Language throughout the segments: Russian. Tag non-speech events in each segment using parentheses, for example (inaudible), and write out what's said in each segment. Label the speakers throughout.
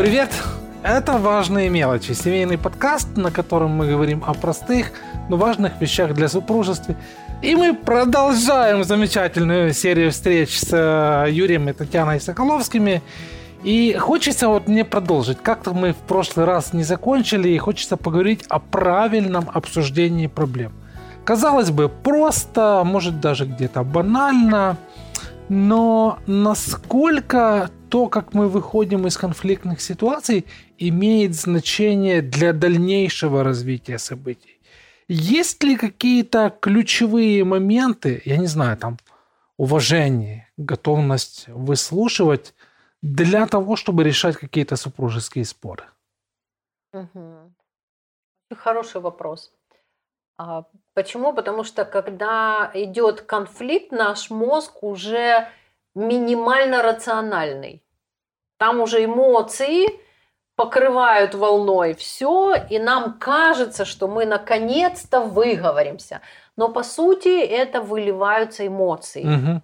Speaker 1: Привет! Это «Важные мелочи» – семейный подкаст, на котором мы говорим о простых, но важных вещах для супружества. И мы продолжаем замечательную серию встреч с э, Юрием и Татьяной Соколовскими. И хочется вот мне продолжить. Как-то мы в прошлый раз не закончили, и хочется поговорить о правильном обсуждении проблем. Казалось бы, просто, может даже где-то банально, но насколько то, как мы выходим из конфликтных ситуаций, имеет значение для дальнейшего развития событий. Есть ли какие-то ключевые моменты, я не знаю, там, уважение, готовность выслушивать для того, чтобы решать какие-то супружеские споры?
Speaker 2: Угу. Хороший вопрос. А, почему? Потому что когда идет конфликт, наш мозг уже минимально рациональный. Там уже эмоции покрывают волной все, и нам кажется, что мы наконец-то выговоримся. Но по сути это выливаются эмоции. Угу.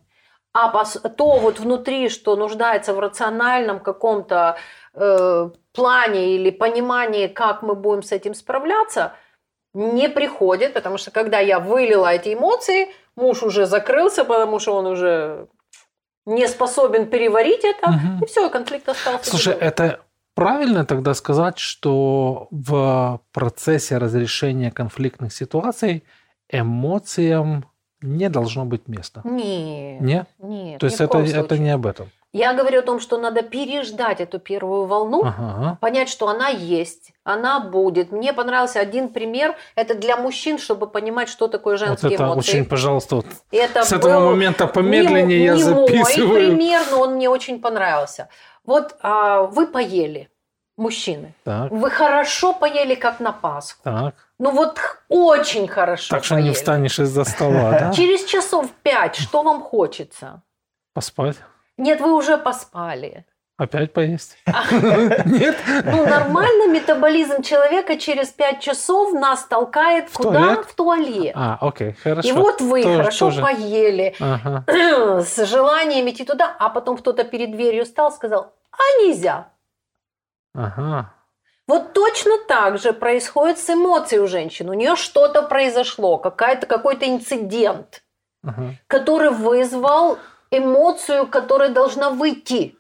Speaker 2: А то вот внутри, что нуждается в рациональном каком-то э, плане или понимании, как мы будем с этим справляться, не приходит, потому что когда я вылила эти эмоции, муж уже закрылся, потому что он уже не способен переварить это, угу. и все, конфликт остался.
Speaker 1: Слушай, это правильно тогда сказать, что в процессе разрешения конфликтных ситуаций эмоциям не должно быть места?
Speaker 2: Нет.
Speaker 1: Нет?
Speaker 2: Нет.
Speaker 1: То есть это, это не об этом?
Speaker 2: Я говорю о том, что надо переждать эту первую волну, ага. понять, что она есть, она будет. Мне понравился один пример. Это для мужчин, чтобы понимать, что такое женские
Speaker 1: вот это
Speaker 2: эмоции.
Speaker 1: Очень, пожалуйста, вот это с этого момента помедленнее не, я
Speaker 2: не
Speaker 1: записываю.
Speaker 2: Мой пример, но он мне очень понравился. Вот а, вы поели, мужчины.
Speaker 1: Так.
Speaker 2: Вы хорошо поели, как на Пасху.
Speaker 1: Так.
Speaker 2: Ну вот очень хорошо.
Speaker 1: Так что
Speaker 2: поели.
Speaker 1: не встанешь из-за стола, (laughs) да?
Speaker 2: Через часов пять что вам хочется?
Speaker 1: Поспать.
Speaker 2: Нет, вы уже поспали.
Speaker 1: Опять поесть? (laughs)
Speaker 2: Нет? Ну, нормально метаболизм человека через 5 часов нас толкает
Speaker 1: в
Speaker 2: куда?
Speaker 1: Туалет?
Speaker 2: В туалет.
Speaker 1: А, окей, хорошо.
Speaker 2: И вот вы тоже, хорошо тоже. поели, ага. (clears throat) с желанием идти туда, а потом кто-то перед дверью стал, сказал, а нельзя.
Speaker 1: Ага.
Speaker 2: Вот точно так же происходит с эмоцией у женщин. У нее что-то произошло, какая-то, какой-то инцидент, ага. который вызвал эмоцию, которая должна выйти.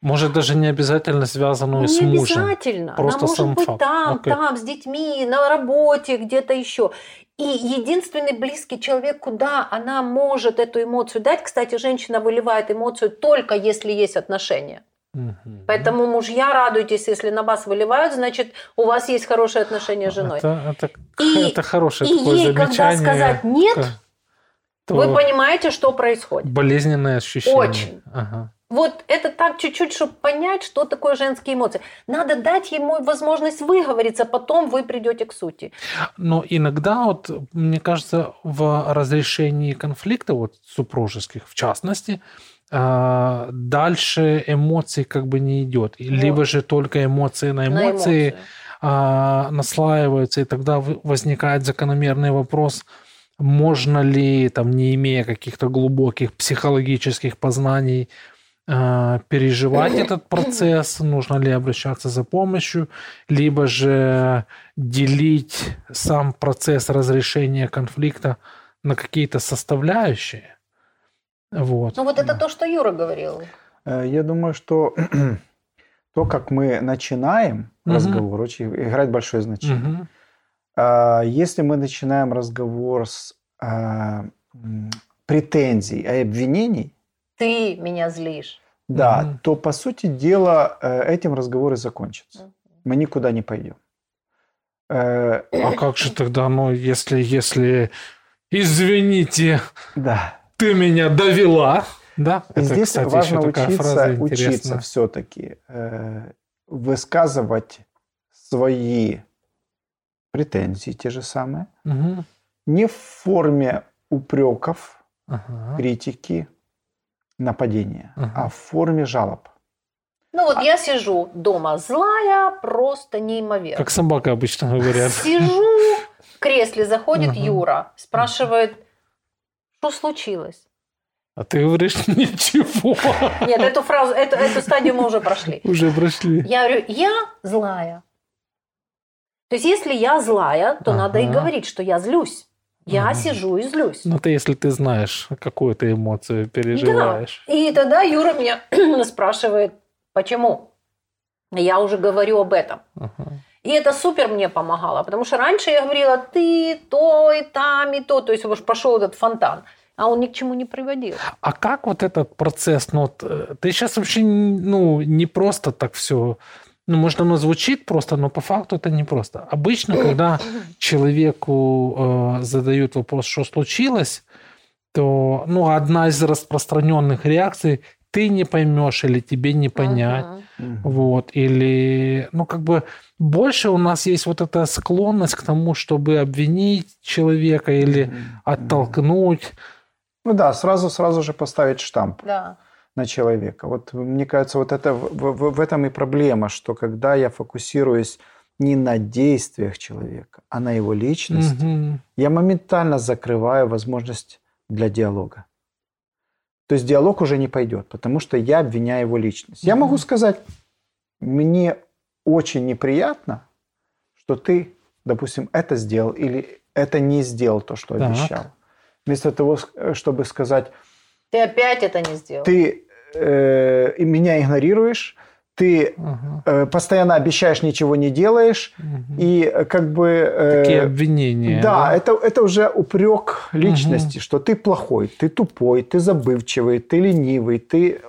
Speaker 1: Может, даже не обязательно связанную
Speaker 2: не
Speaker 1: с мужем.
Speaker 2: Не обязательно.
Speaker 1: Просто
Speaker 2: Она может
Speaker 1: сам
Speaker 2: быть
Speaker 1: факт.
Speaker 2: там,
Speaker 1: Окей.
Speaker 2: там, с детьми, на работе, где-то еще. И единственный близкий человек, куда она может эту эмоцию дать, кстати, женщина выливает эмоцию только если есть отношения.
Speaker 1: Угу.
Speaker 2: Поэтому мужья радуйтесь, если на вас выливают, значит, у вас есть хорошие отношения с женой.
Speaker 1: Это, это, и, это хорошее
Speaker 2: и
Speaker 1: такое
Speaker 2: ей,
Speaker 1: замечание.
Speaker 2: когда сказать нет,
Speaker 1: то
Speaker 2: вы понимаете, что происходит.
Speaker 1: Болезненное ощущение.
Speaker 2: Очень.
Speaker 1: Ага.
Speaker 2: Вот это так чуть-чуть, чтобы понять, что такое женские эмоции. Надо дать ему возможность выговориться, потом вы придете к сути.
Speaker 1: Но иногда, вот, мне кажется, в разрешении конфликта, вот супружеских в частности, э, дальше эмоций как бы не идет. Вот. Либо же только эмоции на эмоции, на эмоции. Э, наслаиваются, и тогда возникает закономерный вопрос – можно ли, там, не имея каких-то глубоких психологических познаний, переживать (coughs) этот процесс, нужно ли обращаться за помощью, либо же делить сам процесс разрешения конфликта на какие-то составляющие. Вот.
Speaker 2: Ну вот это то, что Юра говорил.
Speaker 3: Я думаю, что (clears throat) то, как мы начинаем угу. разговор, очень играет большое значение. Угу. Если мы начинаем разговор с претензий и обвинений,
Speaker 2: ты меня злишь.
Speaker 3: Да, угу. то по сути дела этим разговор и закончится. Угу. Мы никуда не пойдем.
Speaker 1: А как же тогда, ну, если, если, извините,
Speaker 3: да.
Speaker 1: Ты меня довела, да?
Speaker 3: И Это, здесь кстати, важно учиться, учиться все-таки э, высказывать свои претензии, те же самые,
Speaker 1: угу.
Speaker 3: не в форме упреков, ага. критики, нападения, ага. а в форме жалоб.
Speaker 2: Ну вот а... я сижу дома злая, просто неимоверно.
Speaker 1: Как собака обычно говорят.
Speaker 2: Сижу в кресле, заходит ага. Юра, спрашивает, что случилось?
Speaker 1: А ты говоришь (laughs) ничего.
Speaker 2: Нет, эту фразу, эту, эту стадию мы уже прошли.
Speaker 1: Уже прошли.
Speaker 2: Я говорю, я злая. То есть, если я злая, то ага. надо и говорить, что я злюсь. Я ага. сижу и злюсь.
Speaker 1: Ну, ты если ты знаешь, какую ты эмоцию переживаешь.
Speaker 2: Да. И тогда Юра меня (clears throat) спрашивает, почему? Я уже говорю об этом. Ага. И это супер мне помогало, потому что раньше я говорила, ты то и там, и то. То есть уж пошел этот фонтан а он ни к чему не приводил.
Speaker 1: А как вот этот процесс, ну, э, ты сейчас вообще, ну, не просто так все, ну, может, оно звучит просто, но по факту это не просто. Обычно, когда (coughs) человеку э, задают вопрос, что случилось, то, ну, одна из распространенных реакций ты не поймешь или тебе не понять. Uh-huh. Вот. Или, ну, как бы больше у нас есть вот эта склонность к тому, чтобы обвинить человека или uh-huh. оттолкнуть.
Speaker 3: Ну да, сразу, сразу же поставить штамп
Speaker 2: да.
Speaker 3: на человека. Вот мне кажется, вот это в, в, в этом и проблема, что когда я фокусируюсь не на действиях человека, а на его личности, угу. я моментально закрываю возможность для диалога. То есть диалог уже не пойдет, потому что я обвиняю его личность. Я могу сказать, мне очень неприятно, что ты, допустим, это сделал или это не сделал то, что так. обещал вместо того, э, чтобы сказать...
Speaker 2: Ты опять это не сделал.
Speaker 3: Ты э, меня игнорируешь, ты угу. э, постоянно обещаешь, ничего не делаешь, угу. и э, как бы...
Speaker 1: Э, Такие обвинения.
Speaker 3: Да, да? Это, это уже упрек личности, угу. что ты плохой, ты тупой, ты забывчивый, ты ленивый, ты...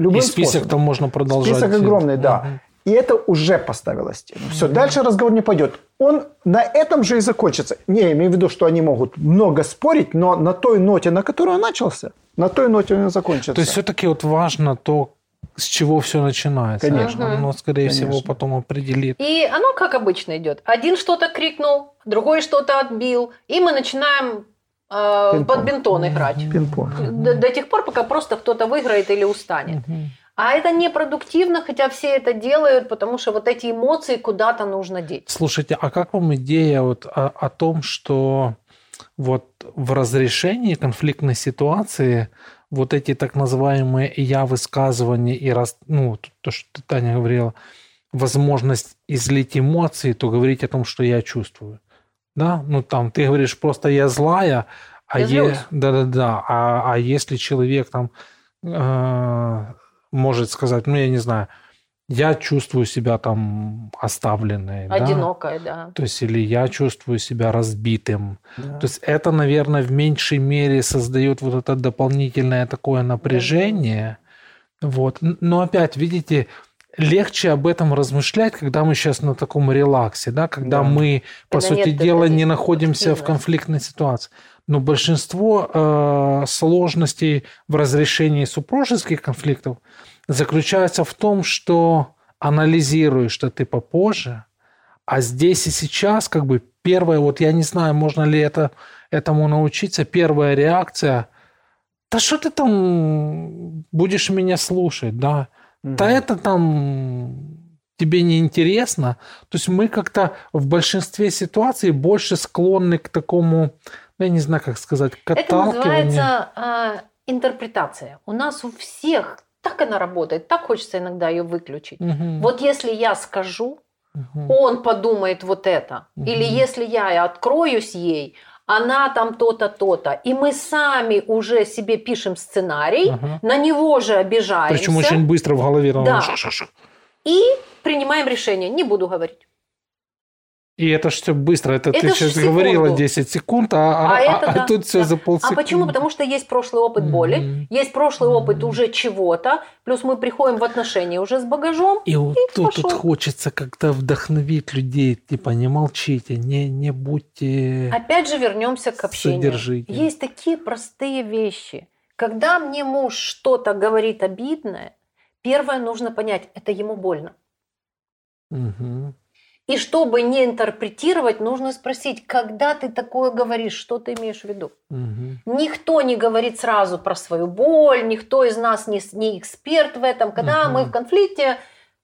Speaker 1: Любым и список способом. там можно продолжать.
Speaker 3: Список огромный, да. Угу. И это уже поставило стену. Все, mm дальше разговор не пойдет. Он на этом же и закончится. Не, я имею в виду, что они могут много спорить, но на той ноте, на которой он начался, на той ноте он и закончится.
Speaker 1: То есть все-таки вот важно то, с чего все начинается.
Speaker 3: Конечно.
Speaker 1: Оно, скорее Конечно. всего, потом определит.
Speaker 2: И оно как обычно идет. Один что-то крикнул, другой что-то отбил, и мы начинаем э, под бинтон играть.
Speaker 3: Пинг-понг.
Speaker 2: До, до тех пор, пока просто кто-то выиграет или устанет. Угу. А это непродуктивно, хотя все это делают, потому что вот эти эмоции куда-то нужно деть.
Speaker 1: Слушайте, а как вам идея вот о, о том, что вот в разрешении конфликтной ситуации вот эти так называемые я высказывания и раз, ну, то, что Таня говорила, возможность излить эмоции, то говорить о том, что я чувствую. Да, ну там ты говоришь просто я злая, а я да да да, а, а если человек там э, может сказать, ну, я не знаю, я чувствую себя там оставленной.
Speaker 2: Одинокой, да?
Speaker 1: да. То есть, или я чувствую себя разбитым. Да. То есть, это, наверное, в меньшей мере создает вот это дополнительное такое напряжение. Да. Вот. Но опять, видите, легче об этом размышлять, когда мы сейчас на таком релаксе, да, когда да. мы, по когда сути дела, не находимся в конфликтной ситуации. Но большинство э, сложностей в разрешении супружеских конфликтов заключается в том, что анализируешь что ты попозже, а здесь и сейчас как бы первая, вот я не знаю, можно ли это, этому научиться, первая реакция, да что ты там будешь меня слушать, да, угу. да это там тебе не интересно. То есть мы как-то в большинстве ситуаций больше склонны к такому, я не знаю, как сказать, к
Speaker 2: Это называется э, интерпретация. У нас у всех так она работает, так хочется иногда ее выключить. Угу. Вот если я скажу, угу. он подумает вот это. Угу. Или если я откроюсь ей, она там то-то, то-то. И мы сами уже себе пишем сценарий, ага. на него же обижаемся.
Speaker 1: Причем очень быстро в голове.
Speaker 2: Да. И принимаем решение, не буду говорить.
Speaker 1: И это же все быстро. Это, это ты сейчас секунду. говорила 10 секунд, а, а, а, это, а (laughs) да, тут все да. за полсекунды.
Speaker 2: А почему? Потому что есть прошлый опыт боли, mm-hmm. есть прошлый mm-hmm. опыт уже чего-то, плюс мы приходим в отношения уже с багажом.
Speaker 1: И, и вот тут, тут хочется как-то вдохновить людей, типа не молчите, не, не будьте
Speaker 2: Опять же вернемся к общению. Содержите. Есть такие простые вещи. Когда мне муж что-то говорит обидное, первое нужно понять, это ему больно.
Speaker 1: Угу.
Speaker 2: И чтобы не интерпретировать, нужно спросить, когда ты такое говоришь, что ты имеешь в виду.
Speaker 1: Угу.
Speaker 2: Никто не говорит сразу про свою боль, никто из нас не, не эксперт в этом. Когда угу. мы в конфликте,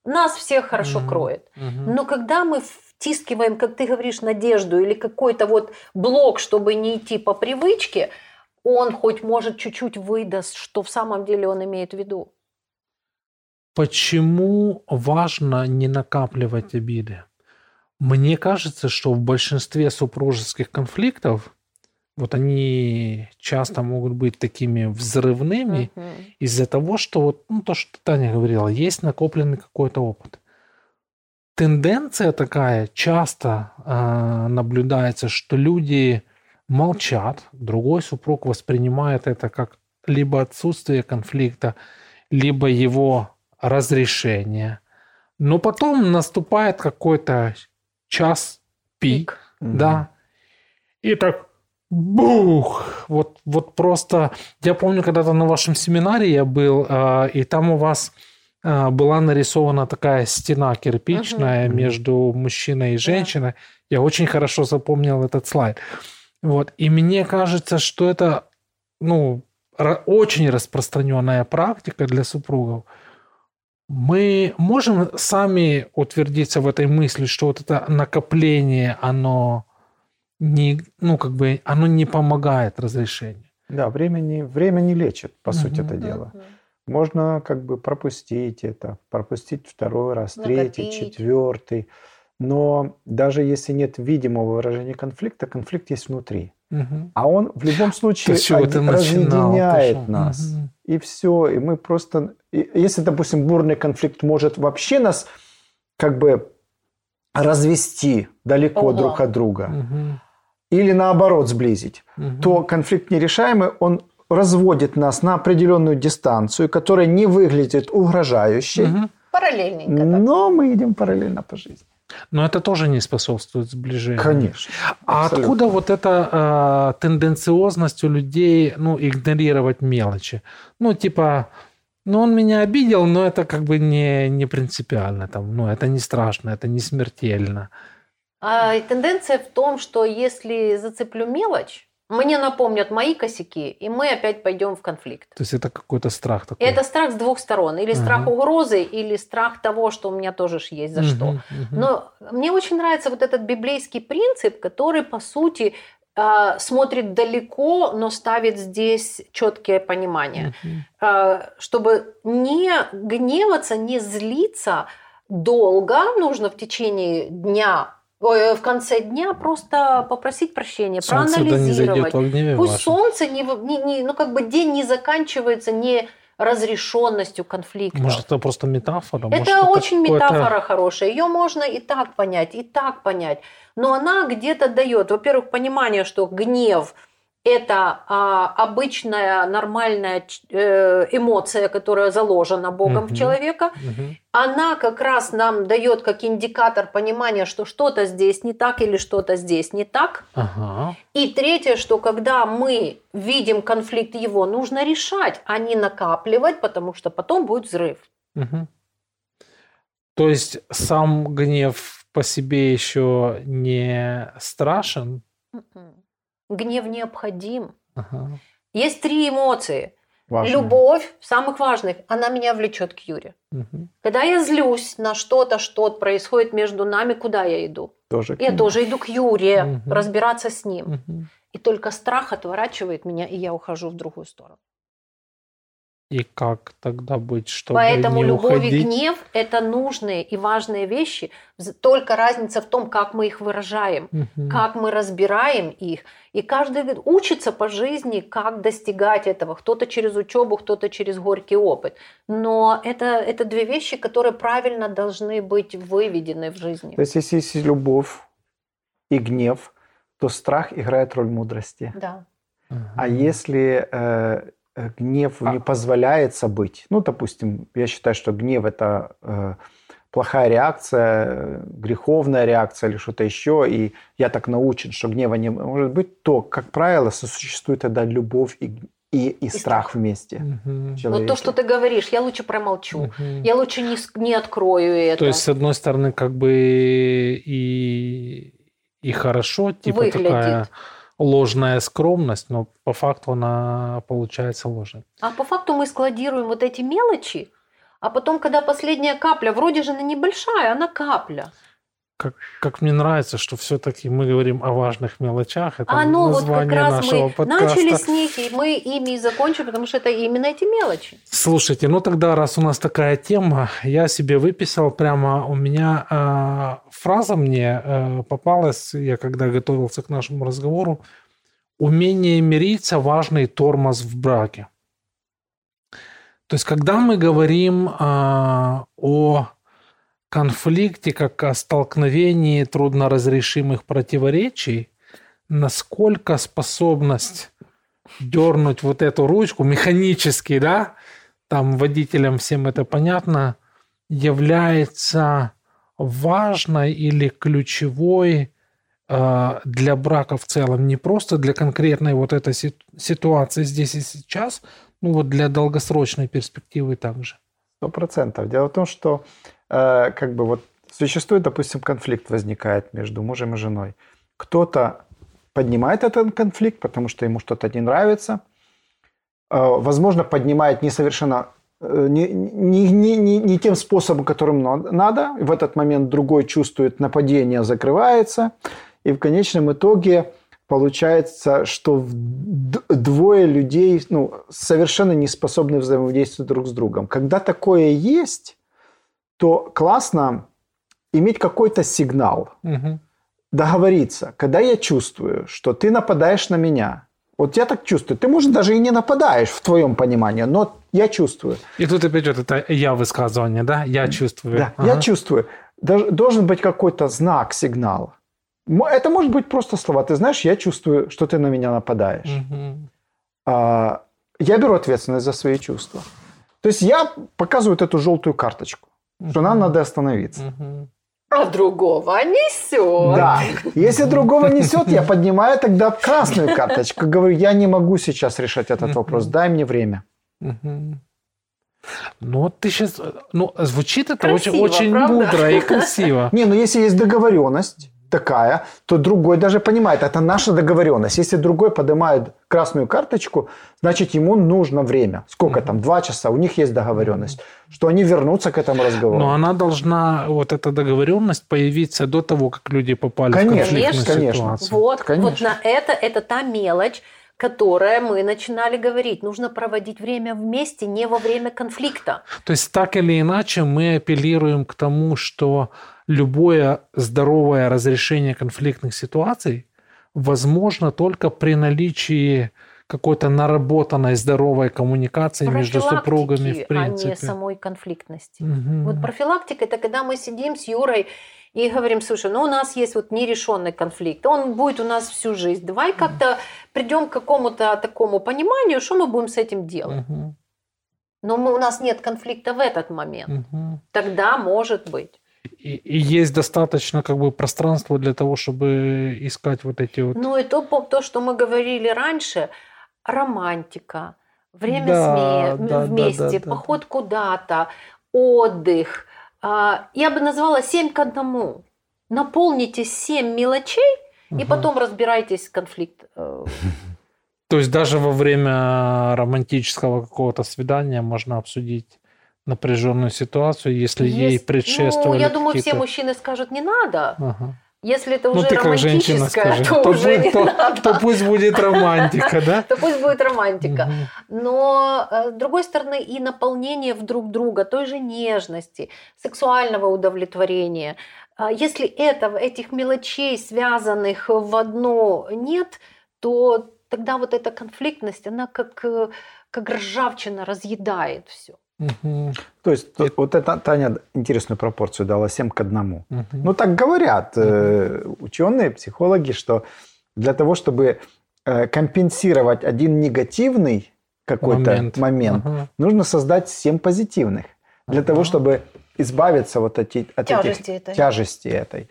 Speaker 2: нас всех хорошо угу. кроет.
Speaker 1: Угу.
Speaker 2: Но когда мы втискиваем, как ты говоришь, надежду или какой-то вот блок, чтобы не идти по привычке, он хоть может чуть-чуть выдаст, что в самом деле он имеет в виду.
Speaker 1: Почему важно не накапливать обиды? Мне кажется, что в большинстве супружеских конфликтов вот они часто могут быть такими взрывными uh-huh. из-за того, что вот ну, то, что Таня говорила, есть накопленный какой-то опыт. Тенденция такая часто э, наблюдается, что люди молчат, другой супруг воспринимает это как либо отсутствие конфликта, либо его разрешение. Но потом наступает какой-то час пик, пик. да, и так бух, вот, вот просто, я помню, когда-то на вашем семинаре я был, э, и там у вас э, была нарисована такая стена кирпичная угу. между мужчиной и женщиной. Да. Я очень хорошо запомнил этот слайд. Вот. И мне кажется, что это ну, очень распространенная практика для супругов. Мы можем сами утвердиться в этой мысли, что вот это накопление, оно не, ну, как бы, оно не помогает разрешению.
Speaker 3: Да, время не, время не лечит, по угу. сути, это дело. Можно как бы пропустить это, пропустить второй раз, Накопить. третий, четвертый. Но даже если нет видимого выражения конфликта, конфликт есть внутри. Угу. А он в любом случае один, разъединяет нас. Угу. И все. И мы просто... Если, допустим, бурный конфликт может вообще нас как бы развести далеко Ого. друг от друга, угу. или наоборот сблизить, угу. то конфликт нерешаемый, он разводит нас на определенную дистанцию, которая не выглядит угрожающей. Угу.
Speaker 2: Параллельненько.
Speaker 3: Но мы идем параллельно по жизни.
Speaker 1: Но это тоже не способствует сближению.
Speaker 3: Конечно.
Speaker 1: А абсолютно. откуда вот эта э, тенденциозность у людей, ну, игнорировать мелочи? Ну, типа, ну, он меня обидел, но это как бы не, не принципиально, там, ну, это не страшно, это не смертельно.
Speaker 2: А тенденция в том, что если зацеплю мелочь, мне напомнят мои косяки, и мы опять пойдем в конфликт.
Speaker 1: То есть это какой-то страх такой?
Speaker 2: Это страх с двух сторон. Или страх uh угрозы, или страх того, что у меня тоже есть за uh что. uh Но мне очень нравится вот этот библейский принцип, который, по сути, а, смотрит далеко, но ставит здесь четкое понимание. uh Чтобы не гневаться, не злиться долго, нужно в течение дня Ой, в конце дня просто попросить прощения, солнце проанализировать. Да не Пусть ваше. солнце не, не, не, ну как бы день не заканчивается не разрешенностью конфликта.
Speaker 1: Может, это просто метафора?
Speaker 2: Это
Speaker 1: Может,
Speaker 2: очень это метафора хорошая. Ее можно и так понять, и так понять. Но она где-то дает, во-первых, понимание, что гнев – это а, обычная нормальная э, эмоция, которая заложена Богом угу. в человека. Угу. Она как раз нам дает как индикатор понимания, что что-то здесь не так или что-то здесь не так. Ага. И третье, что когда мы видим конфликт его, нужно решать, а не накапливать, потому что потом будет взрыв. Угу.
Speaker 1: То есть сам гнев по себе еще не страшен?
Speaker 2: Угу. Гнев необходим. Ага. Есть три эмоции. Важные. Любовь, самых важных, она меня влечет к Юре. Угу. Когда я злюсь на что-то, что происходит между нами, куда я иду?
Speaker 3: Тоже
Speaker 2: я тоже иду к Юре, угу. разбираться с ним. Угу. И только страх отворачивает меня, и я ухожу в другую сторону.
Speaker 1: И как тогда быть, чтобы
Speaker 2: Поэтому
Speaker 1: не
Speaker 2: любовь
Speaker 1: уходить?
Speaker 2: и гнев – это нужные и важные вещи. Только разница в том, как мы их выражаем, угу. как мы разбираем их. И каждый учится по жизни, как достигать этого. Кто-то через учебу, кто-то через горький опыт. Но это, это две вещи, которые правильно должны быть выведены в жизни.
Speaker 3: То есть, если есть любовь и гнев, то страх играет роль мудрости.
Speaker 2: Да.
Speaker 3: А если Э, гнев а... не позволяется быть. Ну, допустим, я считаю, что гнев это э, плохая реакция, греховная реакция или что-то еще, и я так научен, что гнева не может быть, то, как правило, сосуществует тогда любовь и, и, и, и страх вместе.
Speaker 2: Угу. Ну, то, что ты говоришь, я лучше промолчу, угу. я лучше не, не открою это.
Speaker 1: То есть, с одной стороны, как бы и, и хорошо, типа Выглядит. такая ложная скромность, но по факту она получается ложной.
Speaker 2: А по факту мы складируем вот эти мелочи, а потом, когда последняя капля, вроде же она небольшая, она капля.
Speaker 1: Как, как мне нравится, что все-таки мы говорим о важных мелочах. Это
Speaker 2: а ну вот как раз
Speaker 1: нашего
Speaker 2: мы
Speaker 1: подкаста.
Speaker 2: начали с них, и мы ими и закончим, потому что это именно эти мелочи.
Speaker 1: Слушайте, ну тогда, раз у нас такая тема, я себе выписал прямо, у меня э, фраза мне э, попалась, я когда готовился к нашему разговору, умение мириться – важный тормоз в браке. То есть, когда мы говорим э, о конфликте, как о столкновении трудноразрешимых противоречий, насколько способность дернуть вот эту ручку механически, да, там водителям всем это понятно, является важной или ключевой э, для брака в целом, не просто для конкретной вот этой ситуации здесь и сейчас, ну вот для долгосрочной перспективы также.
Speaker 3: Сто процентов. Дело в том, что как бы вот существует, допустим, конфликт возникает между мужем и женой. Кто-то поднимает этот конфликт, потому что ему что-то не нравится. Э, возможно, поднимает несовершенно э, не, не, не, не, не тем способом, которым надо. В этот момент другой чувствует нападение, закрывается. И в конечном итоге получается, что двое людей ну, совершенно не способны взаимодействовать друг с другом. Когда такое есть, то классно иметь какой-то сигнал, угу. договориться. Когда я чувствую, что ты нападаешь на меня, вот я так чувствую, ты, может, даже и не нападаешь в твоем понимании, но я чувствую.
Speaker 1: И тут опять вот это я высказывание, да? Я чувствую.
Speaker 3: Да, ага. я чувствую. Должен быть какой-то знак, сигнал. Это может быть просто слова. Ты знаешь, я чувствую, что ты на меня нападаешь. Угу. Я беру ответственность за свои чувства. То есть я показываю вот эту желтую карточку что нам надо остановиться.
Speaker 2: А другого несет.
Speaker 3: Да. Если другого несет, я поднимаю тогда красную карточку. Говорю, я не могу сейчас решать этот вопрос. Дай мне время.
Speaker 1: Ну, ты сейчас... Ну, звучит это красиво, очень, очень мудро и красиво.
Speaker 3: Не, ну если есть договоренность, такая, то другой даже понимает, это наша договоренность. Если другой поднимает красную карточку, значит ему нужно время. Сколько там? Два часа. У них есть договоренность, что они вернутся к этому разговору.
Speaker 1: Но она должна, вот эта договоренность появиться до того, как люди попали конечно, в конфликтную конечно, ситуацию.
Speaker 2: Вот, конечно. вот на это, это та мелочь, которое мы начинали говорить. Нужно проводить время вместе, не во время конфликта.
Speaker 1: То есть так или иначе мы апеллируем к тому, что любое здоровое разрешение конфликтных ситуаций возможно только при наличии какой-то наработанной здоровой коммуникации между супругами в принципе.
Speaker 2: а не самой конфликтности. Угу. Вот профилактика – это когда мы сидим с Юрой и говорим, слушай, ну у нас есть вот нерешенный конфликт, он будет у нас всю жизнь, давай как-то придем к какому-то такому пониманию, что мы будем с этим делать. Угу. Но мы, у нас нет конфликта в этот момент. Угу. Тогда может быть
Speaker 1: и, и есть достаточно как бы пространства для того, чтобы искать вот эти вот...
Speaker 2: Ну и то, то что мы говорили раньше, романтика, время да, сме... да, вместе, да, да, поход да. куда-то, отдых. А, я бы назвала семь к одному. Наполните семь мелочей, угу. и потом разбирайтесь конфликт. Э. (laughs)
Speaker 1: То есть даже во время романтического какого-то свидания можно обсудить напряженную ситуацию, если Есть. ей предшествовали
Speaker 2: Ну, я думаю, все мужчины скажут, не надо. Ага. Если это ну, уже ну, ты как женщина скажи. (laughs) то, то уже не
Speaker 1: то. (laughs) То пусть будет романтика, да?
Speaker 2: То пусть будет романтика. Но, э, с другой стороны, и наполнение в друг друга, той же нежности, сексуального удовлетворения. А если этого, этих мелочей, связанных в одно, нет, то тогда вот эта конфликтность, она как, э, как ржавчина разъедает все.
Speaker 3: Угу. То есть и... вот это Таня интересную пропорцию дала 7 к 1. Угу. Ну так говорят угу. э, ученые, психологи, что для того, чтобы э, компенсировать один негативный какой-то момент, момент угу. нужно создать 7 позитивных. Для угу. того, чтобы избавиться вот от, от тяжести этих этой. тяжести этой.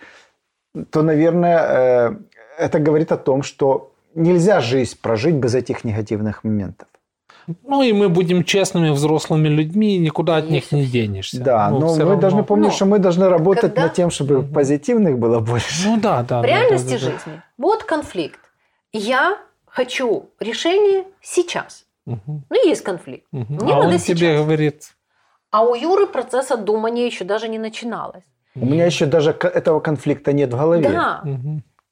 Speaker 3: То, наверное, э, это говорит о том, что нельзя жизнь прожить без этих негативных моментов.
Speaker 1: Ну и мы будем честными взрослыми людьми, и никуда от них не денешься.
Speaker 3: Да, ну, но мы равно. должны помнить, но что мы должны работать когда... над тем, чтобы угу. позитивных было больше.
Speaker 1: Ну да, да.
Speaker 2: В
Speaker 1: да,
Speaker 2: реальности
Speaker 1: да,
Speaker 2: да, жизни да. вот конфликт. Я хочу решение сейчас. Угу. Ну есть конфликт. Угу.
Speaker 1: Мне а надо он сейчас. тебе говорит.
Speaker 2: А у Юры процесс отдумания еще даже не начиналось.
Speaker 3: У меня еще даже этого конфликта нет в голове.
Speaker 2: Да.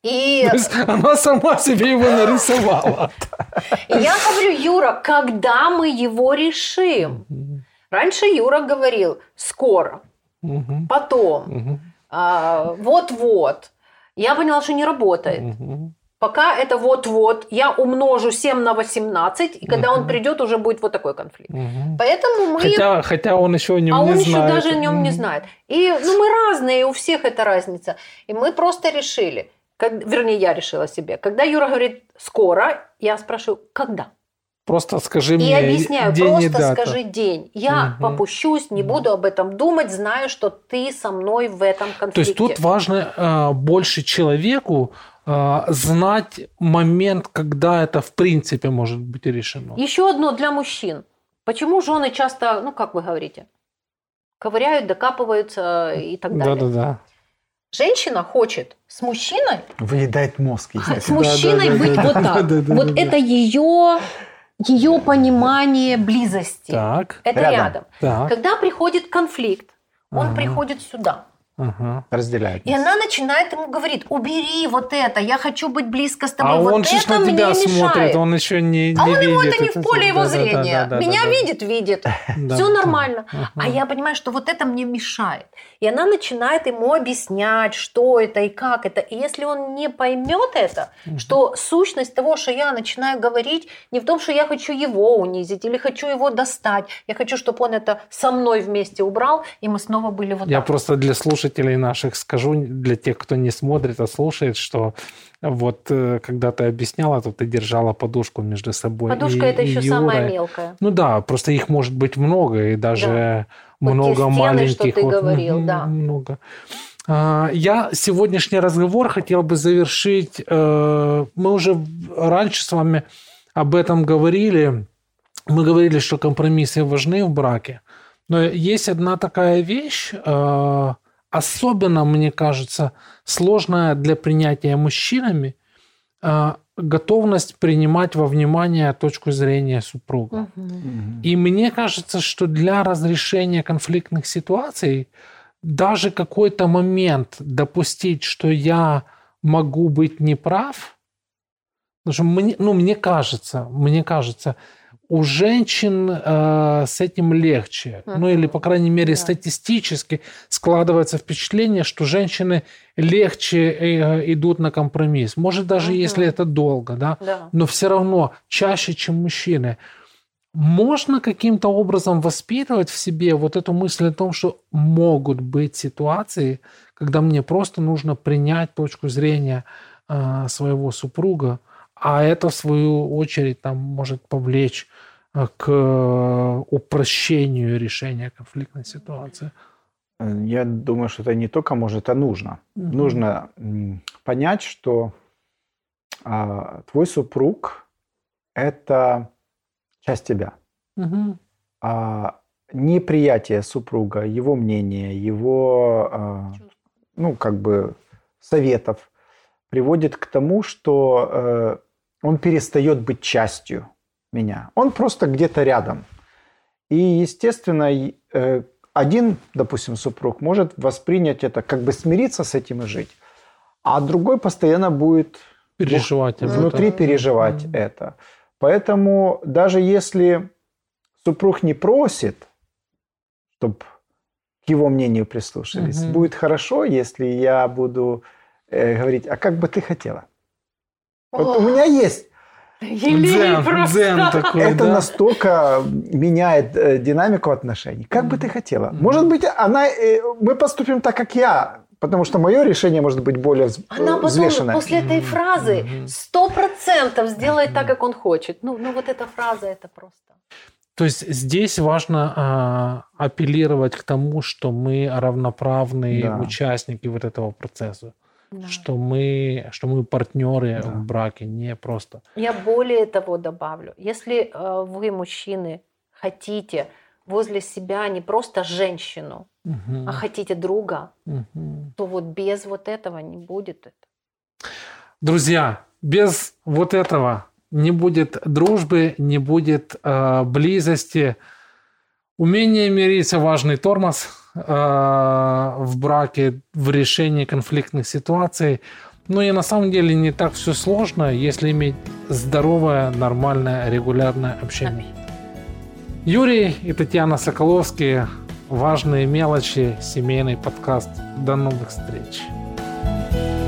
Speaker 2: И...
Speaker 1: она сама себе его нарисовала. (laughs)
Speaker 2: Я говорю, Юра, когда мы его решим? Раньше Юра говорил, скоро, потом, а, вот-вот. Я поняла, что не работает. Пока это вот-вот, я умножу 7 на 18, и когда угу. он придет, уже будет вот такой конфликт. Угу. Поэтому мы...
Speaker 1: Хотя, хотя он еще о нем
Speaker 2: а
Speaker 1: не
Speaker 2: он
Speaker 1: знает.
Speaker 2: еще даже о нем угу. не знает. И ну, мы разные, у всех это разница. И мы просто решили, как, вернее, я решила себе. Когда Юра говорит «скоро», я спрашиваю «когда?»
Speaker 1: Просто скажи
Speaker 2: и
Speaker 1: мне
Speaker 2: объясняю,
Speaker 1: день
Speaker 2: просто
Speaker 1: и дата.
Speaker 2: скажи день. Я угу. попущусь, не буду об этом думать, знаю, что ты со мной в этом конфликте.
Speaker 1: То есть тут важно э, больше человеку э, знать момент, когда это в принципе может быть решено.
Speaker 2: Еще одно для мужчин. Почему жены часто, ну как вы говорите, ковыряют, докапываются и так далее.
Speaker 1: Да-да-да.
Speaker 2: Женщина хочет с мужчиной...
Speaker 3: Выедает мозг. (laughs)
Speaker 2: С мужчиной да, да, быть да, вот так. Вот это ее ее понимание близости.
Speaker 1: Так.
Speaker 2: Это рядом. рядом.
Speaker 1: Так.
Speaker 2: Когда приходит конфликт, он ага. приходит сюда.
Speaker 1: Ага.
Speaker 3: Разделяет.
Speaker 2: И она начинает ему говорить, убери вот это, я хочу быть близко с тобой.
Speaker 1: А
Speaker 2: вот
Speaker 1: он же на тебя смотрит, он еще не, не
Speaker 2: А он
Speaker 1: видит.
Speaker 2: ему это не в поле его
Speaker 1: да,
Speaker 2: зрения.
Speaker 1: Да, да,
Speaker 2: Меня
Speaker 1: да,
Speaker 2: видит, видит. (laughs)
Speaker 1: Да,
Speaker 2: Все
Speaker 1: да.
Speaker 2: нормально. А я понимаю, что вот это мне мешает. И она начинает ему объяснять, что это и как это. И если он не поймет это, что сущность того, что я начинаю говорить, не в том, что я хочу его унизить или хочу его достать. Я хочу, чтобы он это со мной вместе убрал, и мы снова были вот
Speaker 1: Я
Speaker 2: так.
Speaker 1: просто для слушателей наших скажу, для тех, кто не смотрит, а слушает, что вот э, когда ты объясняла, то ты держала подушку между собой.
Speaker 2: Подушка
Speaker 1: и,
Speaker 2: это
Speaker 1: и
Speaker 2: еще
Speaker 1: Юрой.
Speaker 2: самая мелкая.
Speaker 1: Ну да, просто их может быть много, и даже
Speaker 2: Вот те
Speaker 1: много
Speaker 2: стены,
Speaker 1: маленьких.
Speaker 2: что ты
Speaker 1: вот,
Speaker 2: говорил, да.
Speaker 1: Много. А, Я сегодняшний разговор хотел бы завершить. э, Мы уже раньше с вами об этом говорили. Мы говорили, что компромиссы важны в браке. Но есть одна такая вещь, э, особенно, мне кажется, сложная для принятия мужчинами, э, готовность принимать во внимание точку зрения супруга.
Speaker 2: Мгм.
Speaker 1: И мне кажется, что для разрешения конфликтных ситуаций даже какой-то момент допустить, что я могу быть неправ, потому что мне, ну, мне кажется, мне кажется, у женщин э, с этим легче. Ну или, по крайней мере,
Speaker 2: Да.
Speaker 1: статистически складывается впечатление, что женщины легче э, идут на компромисс. Может, даже
Speaker 2: Мгм.
Speaker 1: если это долго, да,
Speaker 2: Да.
Speaker 1: но все равно чаще, чем мужчины. Можно каким-то образом воспитывать в себе вот эту мысль о том, что могут быть ситуации, когда мне просто нужно принять точку зрения э, своего супруга, а это, в свою очередь, там, может повлечь э, к упрощению решения конфликтной ситуации.
Speaker 3: Э, Я думаю, что это не только может, а нужно.
Speaker 1: Мгм.
Speaker 3: Нужно понять, что а, твой супруг – это часть тебя.
Speaker 1: Мгм.
Speaker 3: А неприятие супруга, его мнения, его, а, ну, как бы, советов приводит к тому, что э, он перестает быть частью меня. Он просто где-то рядом. И, естественно, э, один, допустим, супруг может воспринять это, как бы смириться с этим и жить, а другой постоянно будет
Speaker 1: Переживать
Speaker 3: внутри
Speaker 1: этом.
Speaker 3: переживать
Speaker 1: Мгм.
Speaker 3: это. Поэтому даже если супруг не просит, чтобы к его мнению прислушались,
Speaker 1: Мгм.
Speaker 3: будет хорошо, если я буду э, говорить, а как бы ты хотела? Вот у меня есть.
Speaker 2: Елей
Speaker 1: Дзен,
Speaker 2: просто.
Speaker 1: дзен такой,
Speaker 3: Это
Speaker 1: да?
Speaker 3: настолько меняет э, динамику отношений. Как бы ты хотела?
Speaker 1: Мгм.
Speaker 3: Может быть, она, э, мы поступим так, как я, потому что мое решение может быть более
Speaker 2: Она потом
Speaker 3: взвешенное.
Speaker 2: после этой фразы сто процентов сделает так, как он хочет. Ну, ну вот эта фраза, это просто.
Speaker 1: То есть здесь важно а, апеллировать к тому, что мы равноправные
Speaker 3: Да.
Speaker 1: участники вот этого процесса,
Speaker 2: Да.
Speaker 1: что мы, что мы партнеры
Speaker 3: Да.
Speaker 1: в браке, не просто.
Speaker 2: Я более того добавлю. Если э, вы, мужчины, хотите возле себя не просто женщину,
Speaker 1: Мгм.
Speaker 2: а хотите друга,
Speaker 1: Мгм.
Speaker 2: то вот без вот этого не будет это.
Speaker 1: Друзья, без вот этого не будет дружбы, не будет э, близости. Умение мириться – важный тормоз э, в браке, в решении конфликтных ситуаций. Но и на самом деле не так все сложно, если иметь здоровое, нормальное, регулярное общение. Юрий и Татьяна Соколовские. Важные мелочи. Семейный подкаст. До новых встреч. thank you